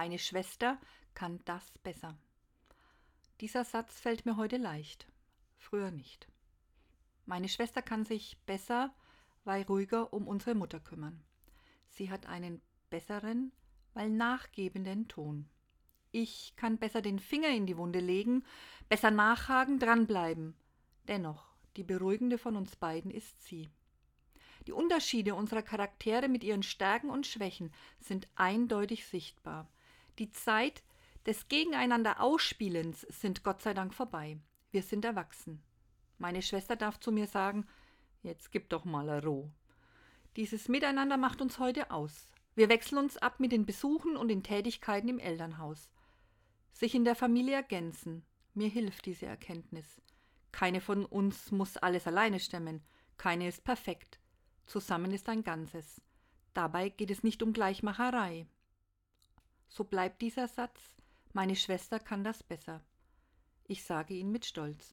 Meine Schwester kann das besser. Dieser Satz fällt mir heute leicht, früher nicht. Meine Schwester kann sich besser, weil ruhiger um unsere Mutter kümmern. Sie hat einen besseren, weil nachgebenden Ton. Ich kann besser den Finger in die Wunde legen, besser nachhaken, dranbleiben. Dennoch, die beruhigende von uns beiden ist sie. Die Unterschiede unserer Charaktere mit ihren Stärken und Schwächen sind eindeutig sichtbar. Die Zeit des Gegeneinander Ausspielens sind Gott sei Dank vorbei. Wir sind erwachsen. Meine Schwester darf zu mir sagen, jetzt gib doch mal a Roh. Dieses Miteinander macht uns heute aus. Wir wechseln uns ab mit den Besuchen und den Tätigkeiten im Elternhaus. Sich in der Familie ergänzen. Mir hilft diese Erkenntnis. Keine von uns muss alles alleine stemmen. Keine ist perfekt. Zusammen ist ein Ganzes. Dabei geht es nicht um Gleichmacherei. So bleibt dieser Satz, meine Schwester kann das besser. Ich sage ihn mit Stolz.